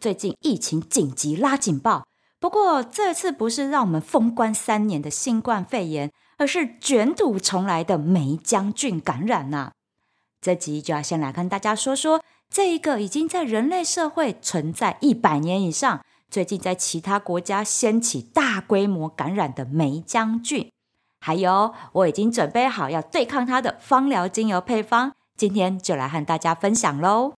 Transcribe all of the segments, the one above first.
最近疫情紧急拉警报，不过这次不是让我们封关三年的新冠肺炎，而是卷土重来的霉浆菌感染呐、啊。这集就要先来跟大家说说这一个已经在人类社会存在一百年以上，最近在其他国家掀起大规模感染的霉浆菌，还有我已经准备好要对抗它的芳疗精油配方，今天就来和大家分享喽。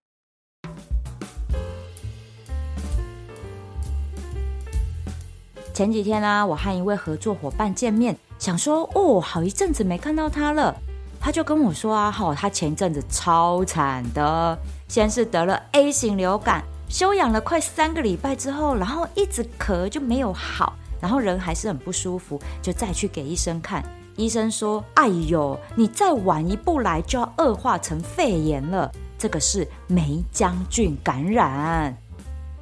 前几天啊，我和一位合作伙伴见面，想说哦，好一阵子没看到他了。他就跟我说啊，哈，他前一阵子超惨的，先是得了 A 型流感，休养了快三个礼拜之后，然后一直咳就没有好，然后人还是很不舒服，就再去给医生看。医生说，哎呦，你再晚一步来就要恶化成肺炎了，这个是霉将菌感染。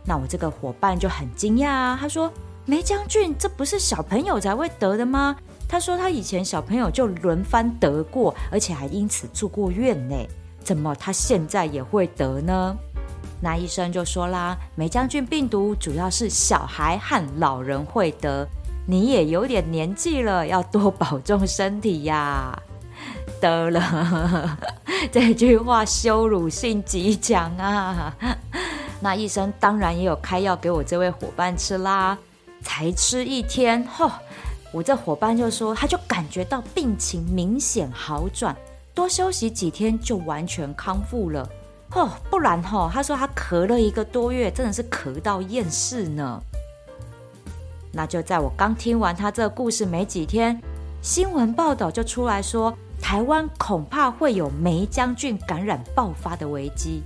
那我这个伙伴就很惊讶啊，他说。梅将军，这不是小朋友才会得的吗？他说他以前小朋友就轮番得过，而且还因此住过院呢。怎么他现在也会得呢？那医生就说啦，梅将军病毒主要是小孩和老人会得，你也有点年纪了，要多保重身体呀。得了，这句话羞辱性极强啊！那医生当然也有开药给我这位伙伴吃啦。才吃一天，吼，我这伙伴就说，他就感觉到病情明显好转，多休息几天就完全康复了，吼，不然吼，他说他咳了一个多月，真的是咳到厌世呢。那就在我刚听完他这个故事没几天，新闻报道就出来说，台湾恐怕会有梅将军感染爆发的危机。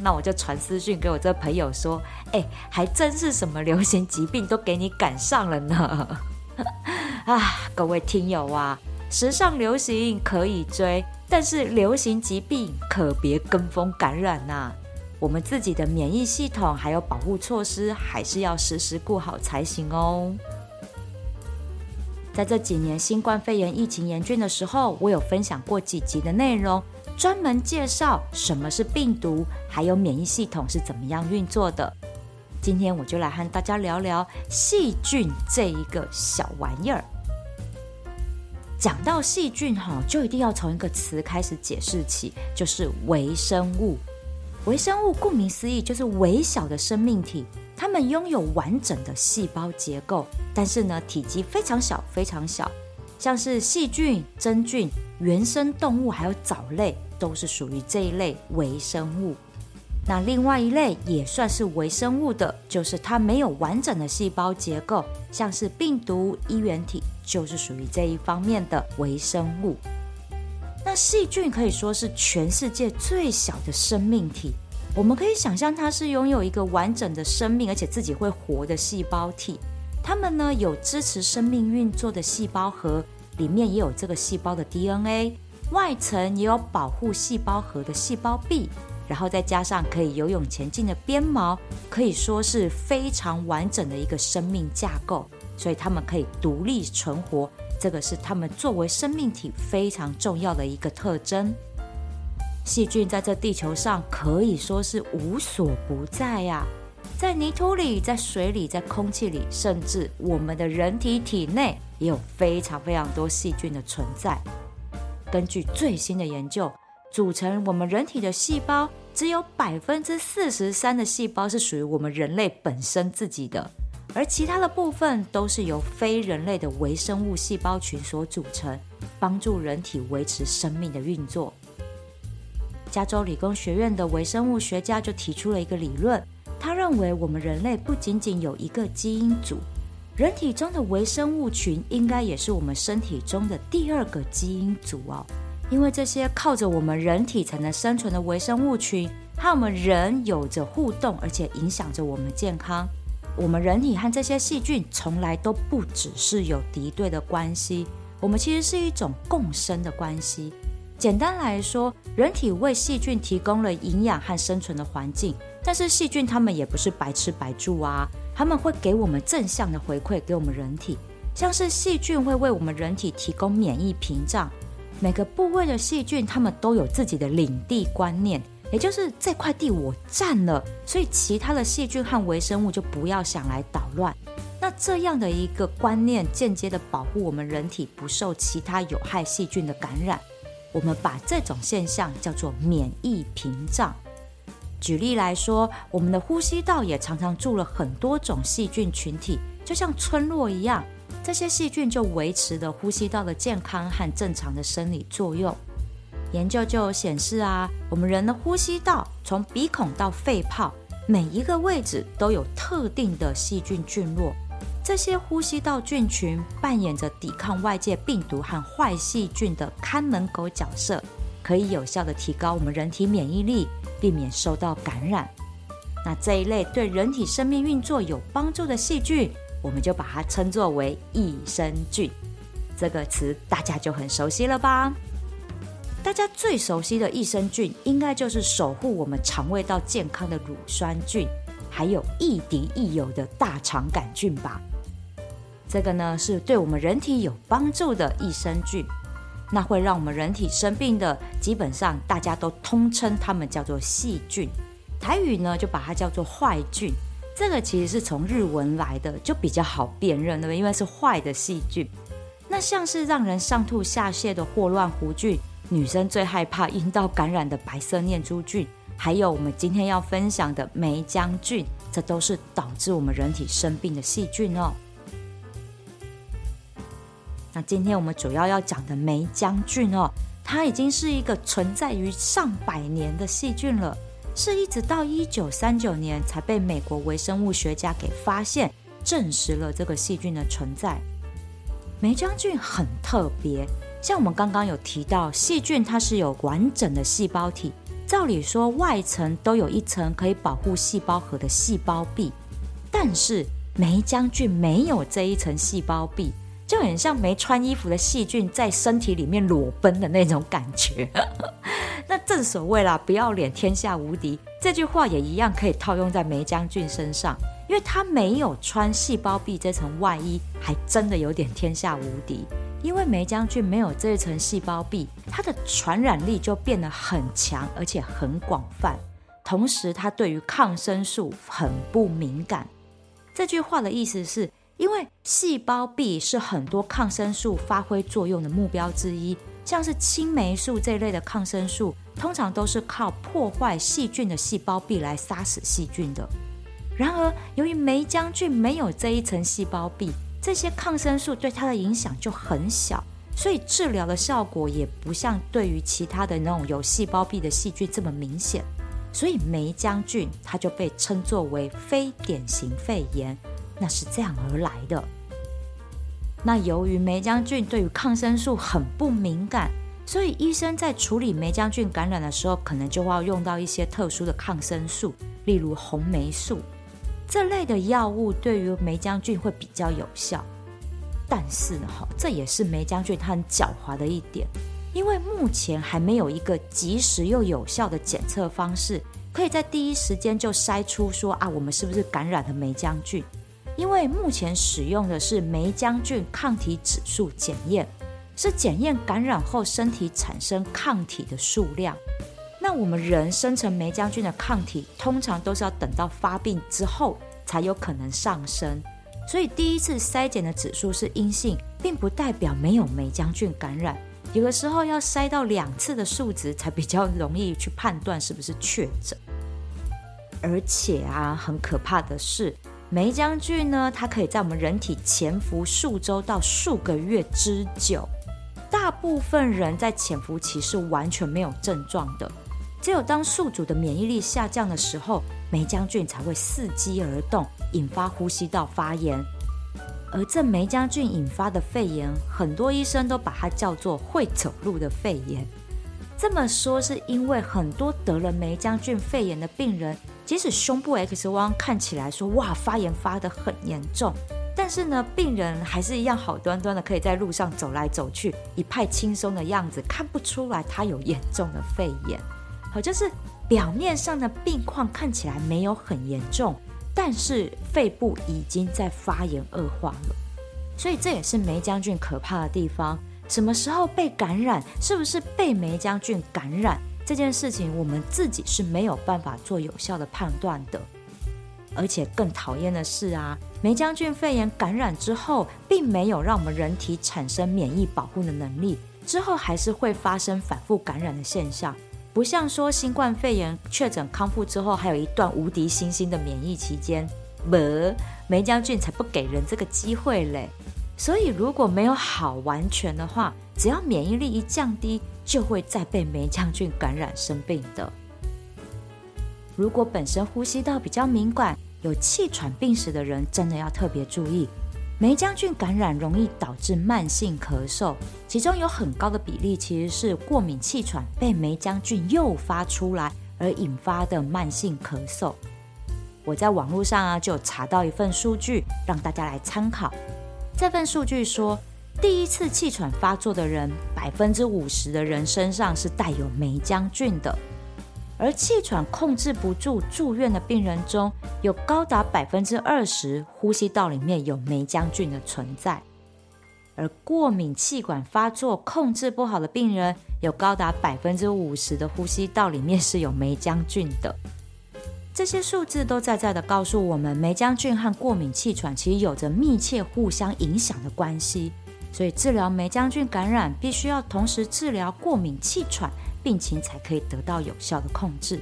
那我就传私讯给我这朋友说，哎，还真是什么流行疾病都给你赶上了呢！啊，各位听友啊，时尚流行可以追，但是流行疾病可别跟风感染呐。我们自己的免疫系统还有保护措施，还是要时时顾好才行哦。在这几年新冠肺炎疫情严峻的时候，我有分享过几集的内容。专门介绍什么是病毒，还有免疫系统是怎么样运作的。今天我就来和大家聊聊细菌这一个小玩意儿。讲到细菌哈，就一定要从一个词开始解释起，就是微生物。微生物顾名思义就是微小的生命体，它们拥有完整的细胞结构，但是呢，体积非常小，非常小。像是细菌、真菌、原生动物，还有藻类，都是属于这一类微生物。那另外一类也算是微生物的，就是它没有完整的细胞结构，像是病毒、衣原体，就是属于这一方面的微生物。那细菌可以说是全世界最小的生命体，我们可以想象它是拥有一个完整的生命，而且自己会活的细胞体。它们呢，有支持生命运作的细胞核。里面也有这个细胞的 DNA，外层也有保护细胞核的细胞壁，然后再加上可以游泳前进的鞭毛，可以说是非常完整的一个生命架构。所以它们可以独立存活，这个是它们作为生命体非常重要的一个特征。细菌在这地球上可以说是无所不在呀，在泥土里，在水里，在空气里，甚至我们的人体体内。也有非常非常多细菌的存在。根据最新的研究，组成我们人体的细胞只有百分之四十三的细胞是属于我们人类本身自己的，而其他的部分都是由非人类的微生物细胞群所组成，帮助人体维持生命的运作。加州理工学院的微生物学家就提出了一个理论，他认为我们人类不仅仅有一个基因组。人体中的微生物群应该也是我们身体中的第二个基因组哦，因为这些靠着我们人体才能生存的微生物群，和我们人有着互动，而且影响着我们健康。我们人体和这些细菌从来都不只是有敌对的关系，我们其实是一种共生的关系。简单来说，人体为细菌提供了营养和生存的环境，但是细菌它们也不是白吃白住啊。他们会给我们正向的回馈，给我们人体，像是细菌会为我们人体提供免疫屏障。每个部位的细菌，它们都有自己的领地观念，也就是这块地我占了，所以其他的细菌和微生物就不要想来捣乱。那这样的一个观念，间接的保护我们人体不受其他有害细菌的感染。我们把这种现象叫做免疫屏障。举例来说，我们的呼吸道也常常住了很多种细菌群体，就像村落一样，这些细菌就维持着呼吸道的健康和正常的生理作用。研究就显示啊，我们人的呼吸道从鼻孔到肺泡，每一个位置都有特定的细菌菌落。这些呼吸道菌群扮演着抵抗外界病毒和坏细菌的看门狗角色，可以有效地提高我们人体免疫力，避免受到感染。那这一类对人体生命运作有帮助的细菌，我们就把它称作为益生菌。这个词大家就很熟悉了吧？大家最熟悉的益生菌，应该就是守护我们肠胃道健康的乳酸菌，还有亦敌亦友的大肠杆菌吧。这个呢是对我们人体有帮助的益生菌，那会让我们人体生病的，基本上大家都通称它们叫做细菌。台语呢就把它叫做坏菌。这个其实是从日文来的，就比较好辨认，对不对？因为是坏的细菌。那像是让人上吐下泻的霍乱弧菌，女生最害怕阴道感染的白色念珠菌，还有我们今天要分享的霉浆菌，这都是导致我们人体生病的细菌哦。那今天我们主要要讲的霉浆菌哦，它已经是一个存在于上百年的细菌了，是一直到一九三九年才被美国微生物学家给发现，证实了这个细菌的存在。霉浆菌很特别，像我们刚刚有提到，细菌它是有完整的细胞体，照理说外层都有一层可以保护细胞核的细胞壁，但是霉浆菌没有这一层细胞壁。就很像没穿衣服的细菌在身体里面裸奔的那种感觉。那正所谓啦，不要脸天下无敌，这句话也一样可以套用在梅将军身上，因为他没有穿细胞壁这层外衣，还真的有点天下无敌。因为梅将军没有这一层细胞壁，它的传染力就变得很强，而且很广泛。同时，它对于抗生素很不敏感。这句话的意思是。因为细胞壁是很多抗生素发挥作用的目标之一，像是青霉素这类的抗生素，通常都是靠破坏细菌的细胞壁来杀死细菌的。然而，由于霉浆菌没有这一层细胞壁，这些抗生素对它的影响就很小，所以治疗的效果也不像对于其他的那种有细胞壁的细菌这么明显。所以，霉浆菌它就被称作为非典型肺炎。那是这样而来的。那由于霉浆菌对于抗生素很不敏感，所以医生在处理霉浆菌感染的时候，可能就要用到一些特殊的抗生素，例如红霉素这类的药物，对于霉浆菌会比较有效。但是哈，这也是霉浆菌它很狡猾的一点，因为目前还没有一个及时又有效的检测方式，可以在第一时间就筛出说啊，我们是不是感染了霉浆菌。因为目前使用的是梅浆菌抗体指数检验，是检验感染后身体产生抗体的数量。那我们人生成梅浆菌的抗体，通常都是要等到发病之后才有可能上升。所以第一次筛检的指数是阴性，并不代表没有梅浆菌感染。有的时候要筛到两次的数值，才比较容易去判断是不是确诊。而且啊，很可怕的是。霉浆菌呢，它可以在我们人体潜伏数周到数个月之久。大部分人在潜伏期是完全没有症状的，只有当宿主的免疫力下降的时候，霉浆菌才会伺机而动，引发呼吸道发炎。而这霉浆菌引发的肺炎，很多医生都把它叫做会走路的肺炎。这么说是因为很多得了霉浆菌肺炎的病人。即使胸部 X 光看起来说哇，发炎发得很严重，但是呢，病人还是一样好端端的可以在路上走来走去，一派轻松的样子，看不出来他有严重的肺炎。好，就是表面上的病况看起来没有很严重，但是肺部已经在发炎恶化了。所以这也是霉浆菌可怕的地方。什么时候被感染？是不是被霉浆菌感染？这件事情我们自己是没有办法做有效的判断的。而且更讨厌的是啊，梅将军肺炎感染之后，并没有让我们人体产生免疫保护的能力，之后还是会发生反复感染的现象。不像说新冠肺炎确诊康复之后，还有一段无敌星星的免疫期间，不，梅将军才不给人这个机会嘞。所以如果没有好完全的话，只要免疫力一降低，就会再被霉浆菌感染生病的。如果本身呼吸道比较敏感，有气喘病史的人，真的要特别注意，霉浆菌感染容易导致慢性咳嗽，其中有很高的比例其实是过敏气喘被霉浆菌诱发出来而引发的慢性咳嗽。我在网络上啊就查到一份数据，让大家来参考。这份数据说，第一次气喘发作的人，百分之五十的人身上是带有霉浆菌的。而气喘控制不住住院的病人中，有高达百分之二十呼吸道里面有霉浆菌的存在；而过敏气管发作控制不好的病人，有高达百分之五十的呼吸道里面是有霉浆菌的。这些数字都在在的告诉我们，霉浆菌和过敏气喘其实有着密切互相影响的关系。所以治疗霉浆菌感染，必须要同时治疗过敏气喘。病情才可以得到有效的控制。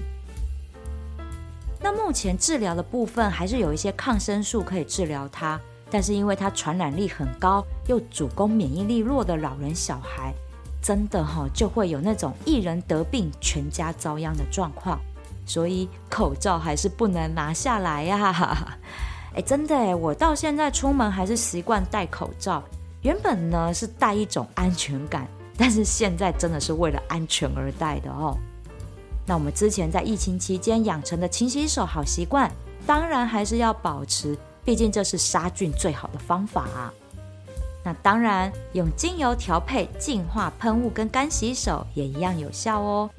那目前治疗的部分还是有一些抗生素可以治疗它，但是因为它传染力很高，又主攻免疫力弱的老人小孩，真的哈就会有那种一人得病全家遭殃的状况。所以口罩还是不能拿下来呀！哎，真的哎，我到现在出门还是习惯戴口罩。原本呢是带一种安全感。但是现在真的是为了安全而戴的哦。那我们之前在疫情期间养成的勤洗手好习惯，当然还是要保持，毕竟这是杀菌最好的方法啊。那当然，用精油调配净化喷雾跟干洗手也一样有效哦。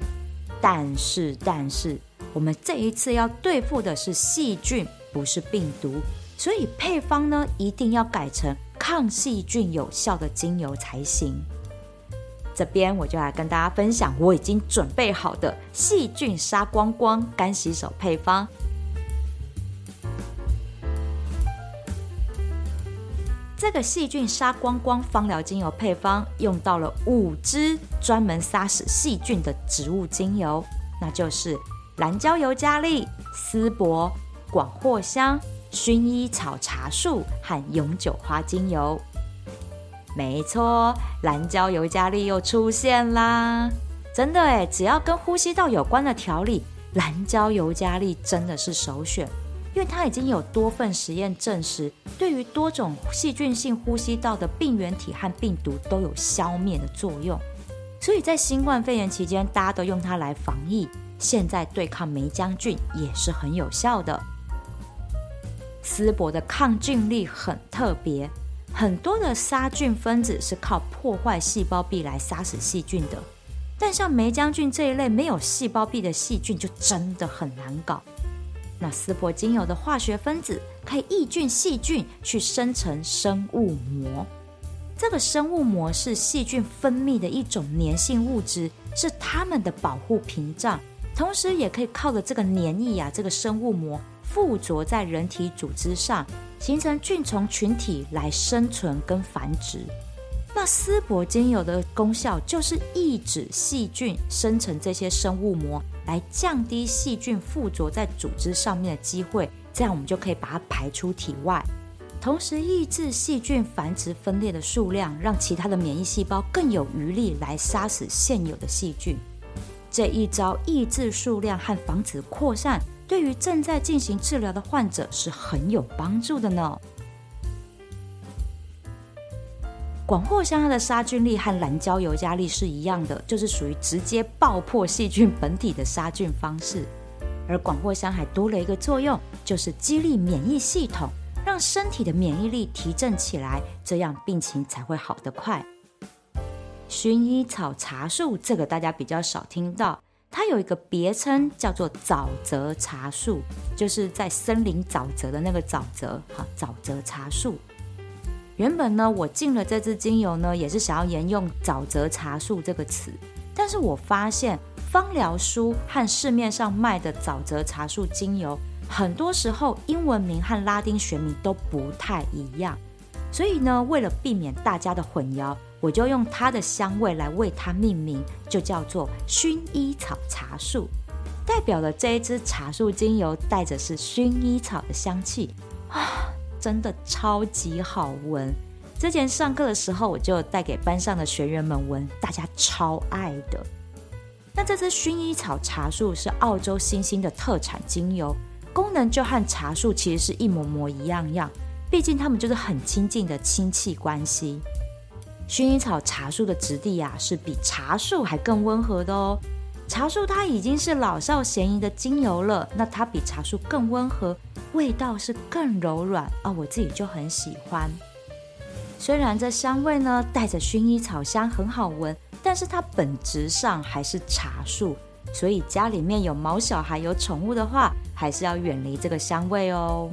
但是，但是我们这一次要对付的是细菌，不是病毒，所以配方呢一定要改成抗细菌有效的精油才行。这边我就来跟大家分享我已经准备好的细菌杀光光干洗手配方。这个细菌杀光光芳疗精油配方用到了五支专门杀死细菌的植物精油，那就是蓝椒尤加利、丝柏、广藿香、薰衣草茶树和永久花精油。没错，蓝椒尤加利又出现啦！真的诶，只要跟呼吸道有关的调理，蓝椒尤加利真的是首选，因为它已经有多份实验证实，对于多种细菌性呼吸道的病原体和病毒都有消灭的作用。所以在新冠肺炎期间，大家都用它来防疫，现在对抗霉浆菌也是很有效的。丝柏的抗菌力很特别。很多的杀菌分子是靠破坏细胞壁来杀死细菌的，但像霉浆菌这一类没有细胞壁的细菌就真的很难搞。那丝柏精油的化学分子可以抑菌细菌，去生成生物膜。这个生物膜是细菌分泌的一种粘性物质，是它们的保护屏障，同时也可以靠着这个黏液啊，这个生物膜附着在人体组织上。形成菌虫群体来生存跟繁殖。那丝柏精油的功效就是抑制细菌生成这些生物膜，来降低细菌附着在组织上面的机会，这样我们就可以把它排出体外，同时抑制细菌繁殖分裂的数量，让其他的免疫细胞更有余力来杀死现有的细菌。这一招抑制数量和防止扩散。对于正在进行治疗的患者是很有帮助的呢。广藿香它的杀菌力和蓝椒尤加利是一样的，就是属于直接爆破细菌本体的杀菌方式。而广藿香还多了一个作用，就是激励免疫系统，让身体的免疫力提振起来，这样病情才会好得快。薰衣草茶树这个大家比较少听到。它有一个别称叫做沼泽茶树，就是在森林沼泽的那个沼泽，哈，沼泽茶树。原本呢，我进了这支精油呢，也是想要沿用沼泽茶树这个词，但是我发现芳疗书和市面上卖的沼泽茶树精油，很多时候英文名和拉丁学名都不太一样。所以呢，为了避免大家的混淆，我就用它的香味来为它命名，就叫做薰衣草茶树，代表了这一支茶树精油带着是薰衣草的香气啊，真的超级好闻。之前上课的时候，我就带给班上的学员们闻，大家超爱的。那这支薰衣草茶树是澳洲新兴的特产精油，功能就和茶树其实是一模模一样样。毕竟他们就是很亲近的亲戚关系。薰衣草茶树的质地啊，是比茶树还更温和的哦。茶树它已经是老少咸宜的精油了，那它比茶树更温和，味道是更柔软啊，哦，我自己就很喜欢。虽然这香味呢带着薰衣草香很好闻，但是它本质上还是茶树，所以家里面有毛小孩、有宠物的话，还是要远离这个香味哦。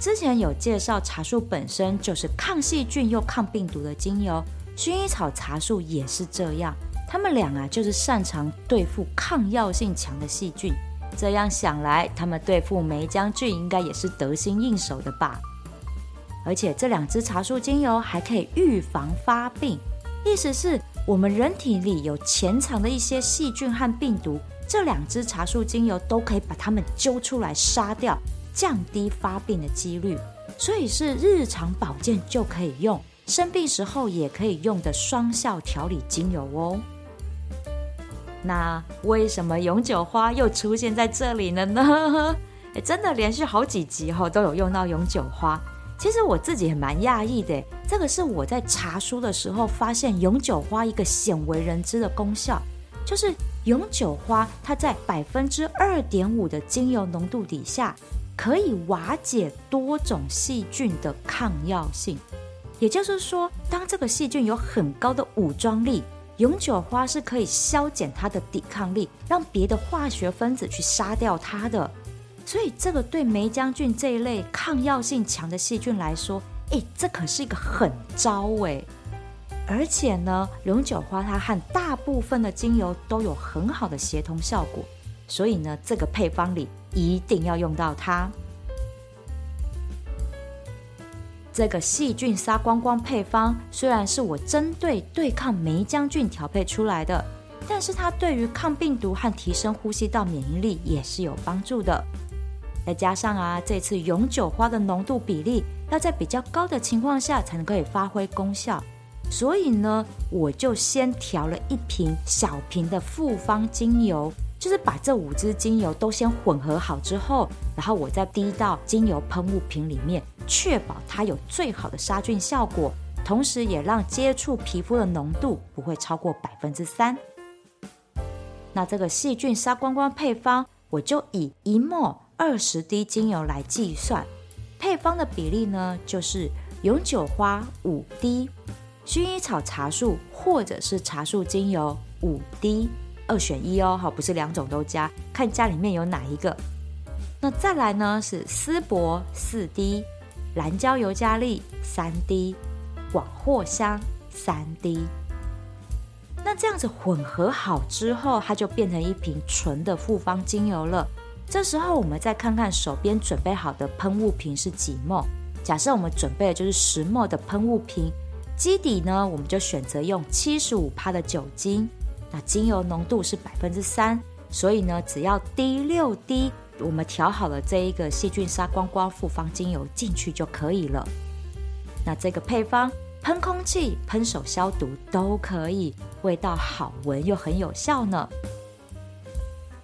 之前有介绍，茶树本身就是抗细菌又抗病毒的精油，薰衣草茶树也是这样。它们俩啊，就是擅长对付抗药性强的细菌。这样想来，它们对付霉浆菌应该也是得心应手的吧？而且这两支茶树精油还可以预防发病，意思是我们人体里有潜藏的一些细菌和病毒，这两支茶树精油都可以把它们揪出来杀掉。降低发病的几率，所以是日常保健就可以用，生病时候也可以用的双效调理精油哦。那为什么永久花又出现在这里了呢？诶，真的连续好几集后都有用到永久花。其实我自己也蛮讶异的，这个是我在查书的时候发现永久花一个鲜为人知的功效，就是永久花它在百分之二点五的精油浓度底下。可以瓦解多种细菌的抗药性，也就是说，当这个细菌有很高的武装力，永久花是可以消减它的抵抗力，让别的化学分子去杀掉它的。所以，这个对霉将军这一类抗药性强的细菌来说，诶，这可是一个狠招诶。而且呢，永久花它和大部分的精油都有很好的协同效果。所以呢，这个配方里一定要用到它。这个细菌杀光光配方虽然是我针对对抗霉将菌调配出来的，但是它对于抗病毒和提升呼吸道免疫力也是有帮助的。再加上啊，这次永久花的浓度比例要在比较高的情况下才能可以发挥功效，所以呢，我就先调了一瓶小瓶的复方精油。就是把这五支精油都先混合好之后，然后我再滴到精油喷雾瓶里面，确保它有最好的杀菌效果，同时也让接触皮肤的浓度不会超过百分之三。那这个细菌杀光光配方，我就以一末二十滴精油来计算，配方的比例呢，就是永久花五滴，薰衣草茶树或者是茶树精油五滴。二选一哦，好，不是两种都加，看家里面有哪一个。那再来呢是丝柏四滴，蓝椒尤加利三滴，广藿香三滴。那这样子混合好之后，它就变成一瓶纯的复方精油了。这时候我们再看看手边准备好的喷雾瓶是几 ml。假设我们准备的就是十墨的喷雾瓶，基底呢我们就选择用七十五帕的酒精。那精油浓度是百分之三，所以呢，只要滴六滴，我们调好了这一个细菌杀光光复方精油进去就可以了。那这个配方喷空气、喷手消毒都可以，味道好闻又很有效呢。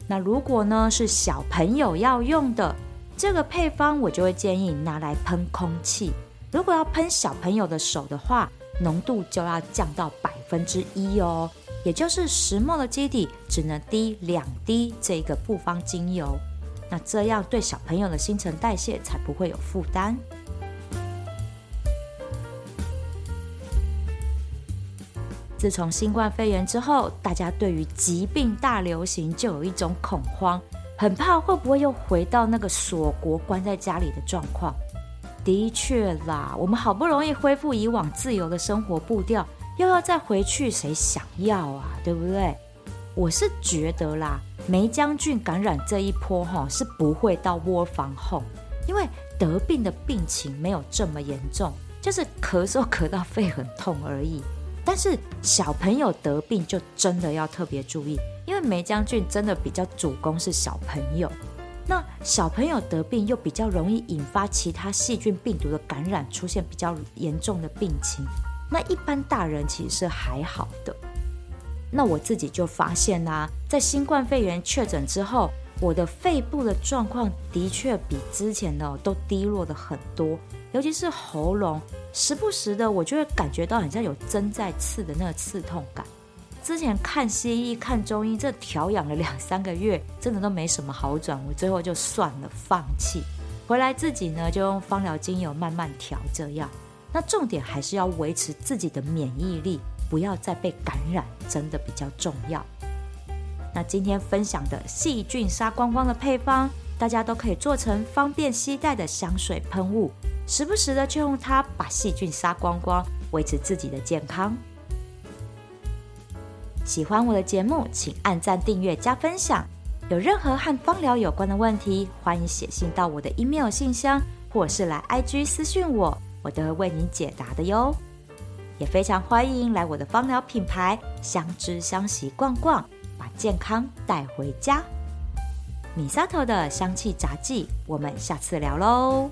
那如果呢是小朋友要用的这个配方，我就会建议拿来喷空气。如果要喷小朋友的手的话，浓度就要降到百分之一哦。也就是石墨的基底只能滴两滴这个复方精油，那这样对小朋友的新陈代谢才不会有负担。自从新冠肺炎之后，大家对于疾病大流行就有一种恐慌，很怕会不会又回到那个锁国关在家里的状况。的确啦，我们好不容易恢复以往自由的生活步调。又要再回去，谁想要啊？对不对？我是觉得啦，霉浆菌感染这一波哈是不会到窝房后，因为得病的病情没有这么严重，就是咳嗽咳到肺很痛而已。但是小朋友得病就真的要特别注意，因为霉浆菌真的比较主攻是小朋友。那小朋友得病又比较容易引发其他细菌病毒的感染，出现比较严重的病情。那一般大人其实还好的。那我自己就发现啦、啊，在新冠肺炎确诊之后，我的肺部的状况的确比之前的都低落的很多，尤其是喉咙。时不时的，我就会感觉到很像有针在刺的那个刺痛感。之前看西医、看中医，这调养了两三个月，真的都没什么好转。我最后就算了，放弃。回来自己呢，就用芳疗精油慢慢调。这样，那重点还是要维持自己的免疫力，不要再被感染，真的比较重要。那今天分享的细菌杀光光的配方，大家都可以做成方便携带的香水喷雾。时不时的就用它把细菌杀光光，维持自己的健康。喜欢我的节目，请按赞、订阅、加分享。有任何和芳疗有关的问题，欢迎写信到我的 email 信箱，或是来 IG 私讯我，我都会为你解答的哟。也非常欢迎来我的芳疗品牌相知相惜逛逛，把健康带回家。米沙头的香气杂技，我们下次聊喽。